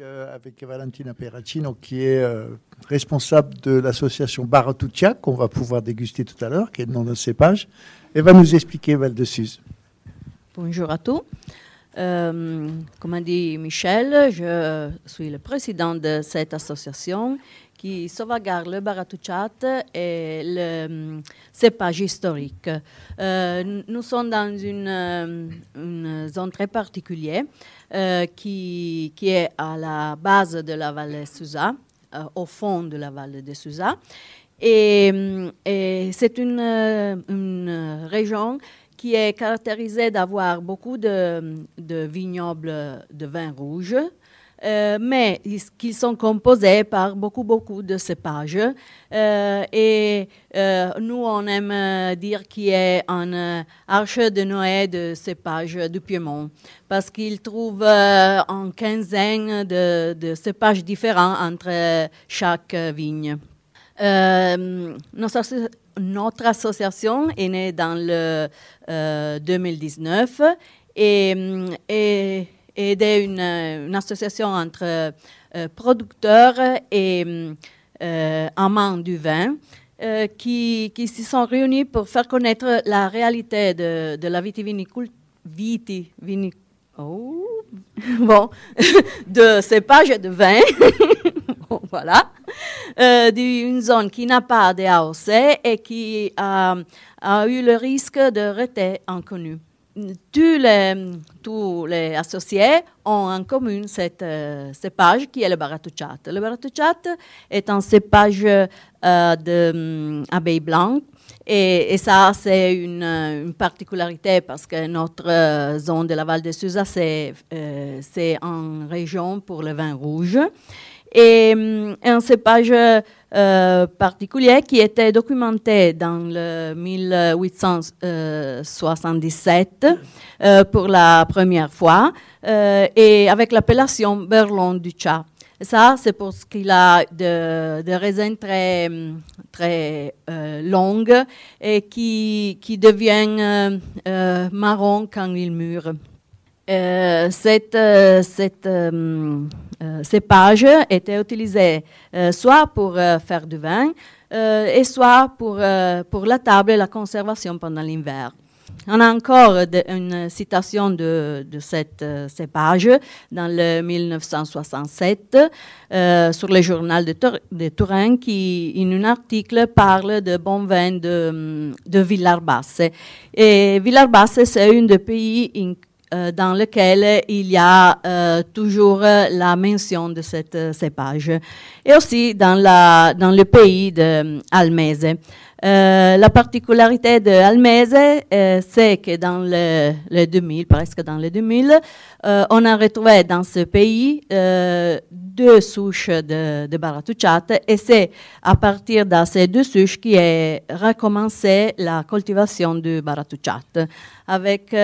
euh, avec Valentina Perracino, qui est euh, responsable de l'association Baratuccia, qu'on va pouvoir déguster tout à l'heure, qui est le nom de cépage. Elle va nous expliquer Val de Suse. Bonjour à tous. Euh, comme a dit Michel, je suis le président de cette association qui sauvegarde le Baratuchat et le cépage historique. Euh, nous sommes dans une, euh, zone très particulière euh, qui, qui est à la base de la vallée euh, au fond de la vallée de Susa. Et, c'est une, euh, une région qui est caractérisée d'avoir beaucoup de, vignobles de vin rouge, euh, mais qui sont composés par beaucoup, beaucoup de cépages. Euh, et euh, nous, on aime dire qu'il a un arche de Noé de cépages du Piémont, parce qu'ils trouvent euh, en quinzaine de, de cépages différents entre chaque vigne. Euh, notre, asso- notre association est née dans le euh, 2019 et, hum, et, est une, association entre euh, producteurs et euh, amants du vin euh, qui, qui se sont réunis pour faire connaître la réalité de, la vitiviniculture. Vitivinic- oh, bon, de de vin. Voilà. Euh, d'une zone qui n'a pas de AOC et qui a, a eu le risque de rester inconnue. Tous les, associés ont en commun cette euh, cépage qui est le baratuchat. Le baratuchat est un cépage euh, d'abeilles blanches et, et ça, c'est une, euh, particularité parce que notre euh, zone de la Val de euh, c'est une région pour le vin rouge. Et hum, un cépage euh, particulier qui était documenté dans le 1877 euh, pour la première fois euh, et avec l'appellation Berlon du Chat. Ça, c'est parce qu'il a de, de raisins très, hum, très euh, longues et qui, qui deviennent euh, euh, marron quand il mûrent. Euh, cette, euh, cette euh, euh, cépage était utilisé euh, soit pour euh, faire du vin et soit pour, pour la table et la conservation pendant l'hiver. On a encore une citation de, de cette euh, cépage dans le 1967 euh, sur le journal de, de Turin qui, in un article, parle de bon vin de, de Villarbasse. Et Villarbasse, c'est un des pays euh, dans lequel il y a euh, toujours euh, la mention de cette euh, cépage. Et aussi dans, la, dans le pays d'Almese. Euh, la particularité de Almese, euh, c'est que dans le, le 2000, presque dans le 2000, euh, on a retrouvé dans ce pays deux souches de, de et c'est à partir de ces deux souches qui est recommencé la cultivation du Baratuchat avec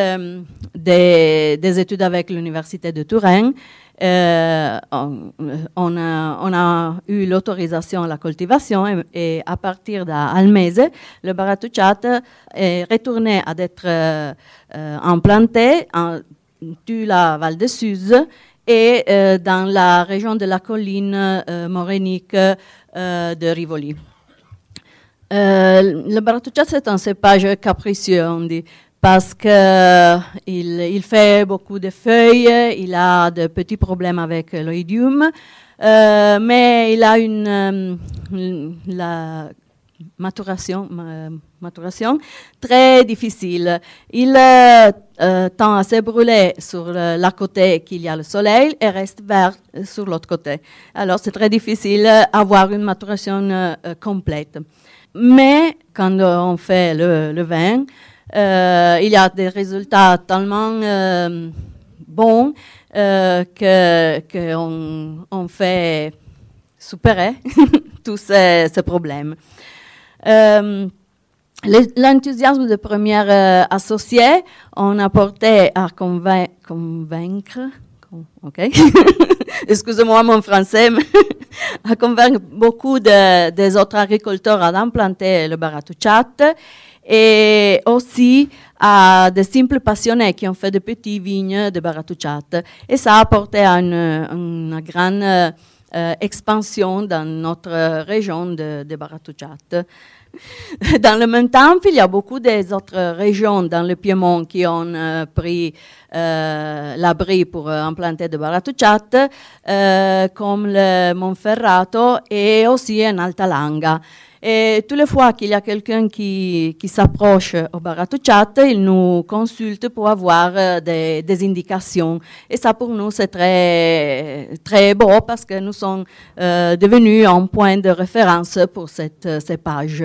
des, des études avec l'Université de Turin. Euh, on, a, eu l'autorisation à la cultivation et, à partir d'Almese, le Baratuchat est retourné à être euh, euh, implanté dans la Val de Suse et dans la région de la colline morénique de Rivoli. Le Baratuchat, c'est un cépage capricieux, on dit, parce qu'il il fait beaucoup de feuilles, il a de petits problèmes avec l'oïdium, euh, mais il a une, euh, maturation, ma- maturation très difficile. Il euh, tend à se brûler sur la côté qu'il y a le soleil et reste vert sur l'autre côté. Alors c'est très difficile d'avoir une maturation complète. Mais quand on fait le vin, euh, il y a des résultats tellement euh, bons euh, que qu'on on fait superer tous ces, problèmes. Le- L'enthousiasme de première associée, on a porté à convain- convaincre, con- ok, excusez-moi mon français, mais à convaincre beaucoup de- des autres agriculteurs à implanter le baratuchat et aussi à des simples passionnés qui ont fait de petites vignes de Baratuchat. Et ça a apporté à une, grande euh, expansion dans notre région de, Baratuchat. Dans le même temps, il y a beaucoup des autres régions dans le Piémont qui ont euh, pris euh, l'abri pour implanter de Baratuchat, euh, comme le Monferrato et aussi en Alta Langa. Et toutes les fois qu'il y a quelqu'un qui, qui s'approche au Baratuchat, il nous consulte pour avoir euh, des, des, indications. Et ça, pour nous, c'est très, très beau parce que nous sommes euh, devenus un point de référence pour cette, ces pages.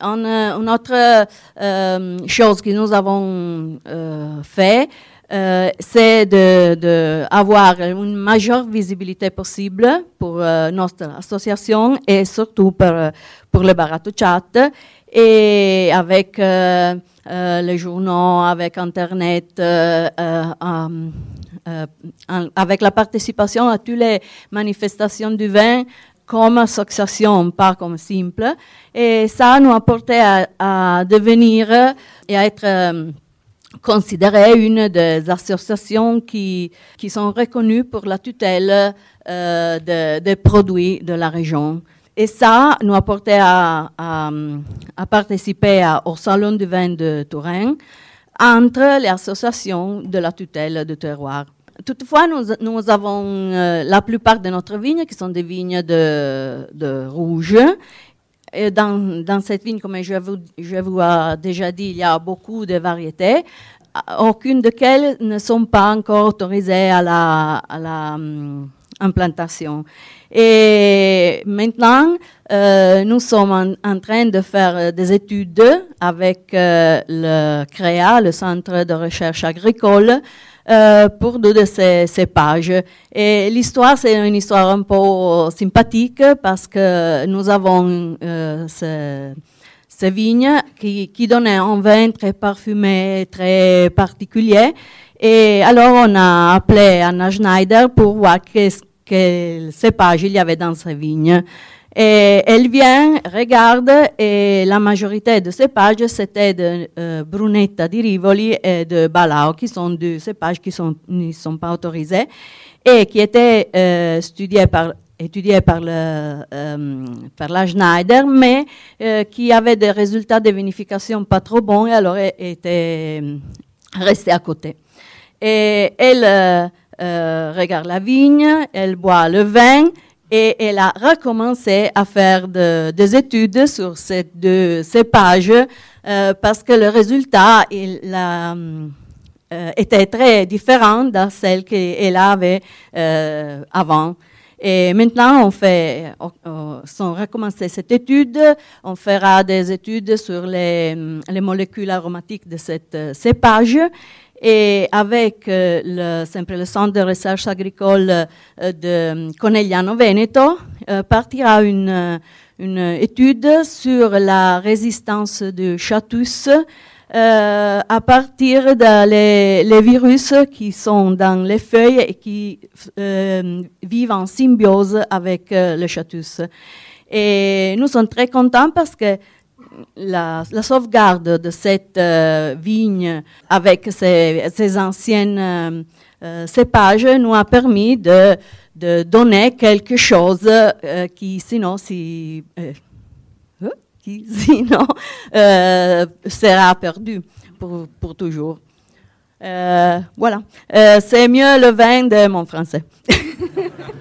Une, autre euh, chose que nous avons euh, fait, euh, c'est d'avoir de, une majeure visibilité possible pour euh, notre association et surtout pour, pour le Barato Chat. Et avec euh, euh, les journaux, avec Internet, euh, avec la participation à toutes les manifestations du vin, comme association, pas comme simple. Et ça nous a porté à devenir et à être considérée une des associations qui, qui sont reconnues pour la tutelle euh, des de produits de la région. Et ça nous a porté à, participer au Salon du vin de Touraine entre les associations de la tutelle de terroir. Toutefois, nous, avons euh, la plupart de notre vignes qui sont des vignes de, de rouge et dans, dans, cette vigne, comme je vous, je vous ai déjà dit, il y a beaucoup de variétés, aucune de quelles ne sont pas encore autorisées à la, à la um, implantation. Et maintenant, euh, nous sommes en, train de faire des études avec euh, le CREA, le Centre de recherche agricole, euh, pour deux de ces, ces pages. Et l'histoire, c'est une histoire un peu sympathique parce que nous avons euh, ce, ces vignes qui, qui donnaient un vin très parfumé, très particulier. Et alors, on a appelé Anna Schneider pour voir qu'est-ce quel cépage il y avait dans ces vignes. Et elle vient, regarde, et la majorité de cépages, c'était de euh, Brunetta di Rivoli et de Balao, qui sont deux cépages qui sont, ne sont pas autorisés et qui étaient euh, studiés par, euh, par la Schneider, mais qui avaient des résultats de vinification pas trop bons, et alors étaient restés à côté. Et elle regarde la vigne, elle boit le vin, et elle a recommencé à faire de, des études sur ces deux cépages euh, parce que le résultat euh, était très différent de celle qu'elle avait euh, avant. Et maintenant, on fait, on, on, recommencer cette étude, on fera des études sur les, les molécules aromatiques de cette cépage et avec euh, le, sempre le Centre de recherche agricole euh, de Conegliano Veneto, euh, partira une, une, étude sur la résistance du chatus euh, à partir des les, les, virus qui sont dans les feuilles et qui euh, vivent en symbiose avec le chatus. Et nous sommes très contents parce que la, sauvegarde de cette euh, vigne avec ses, anciennes euh, euh, cépages nous a permis de, donner quelque chose qui sinon, si, hein, qui, sinon sera perdu pour, pour toujours. voilà, c'est mieux le vin de mon français.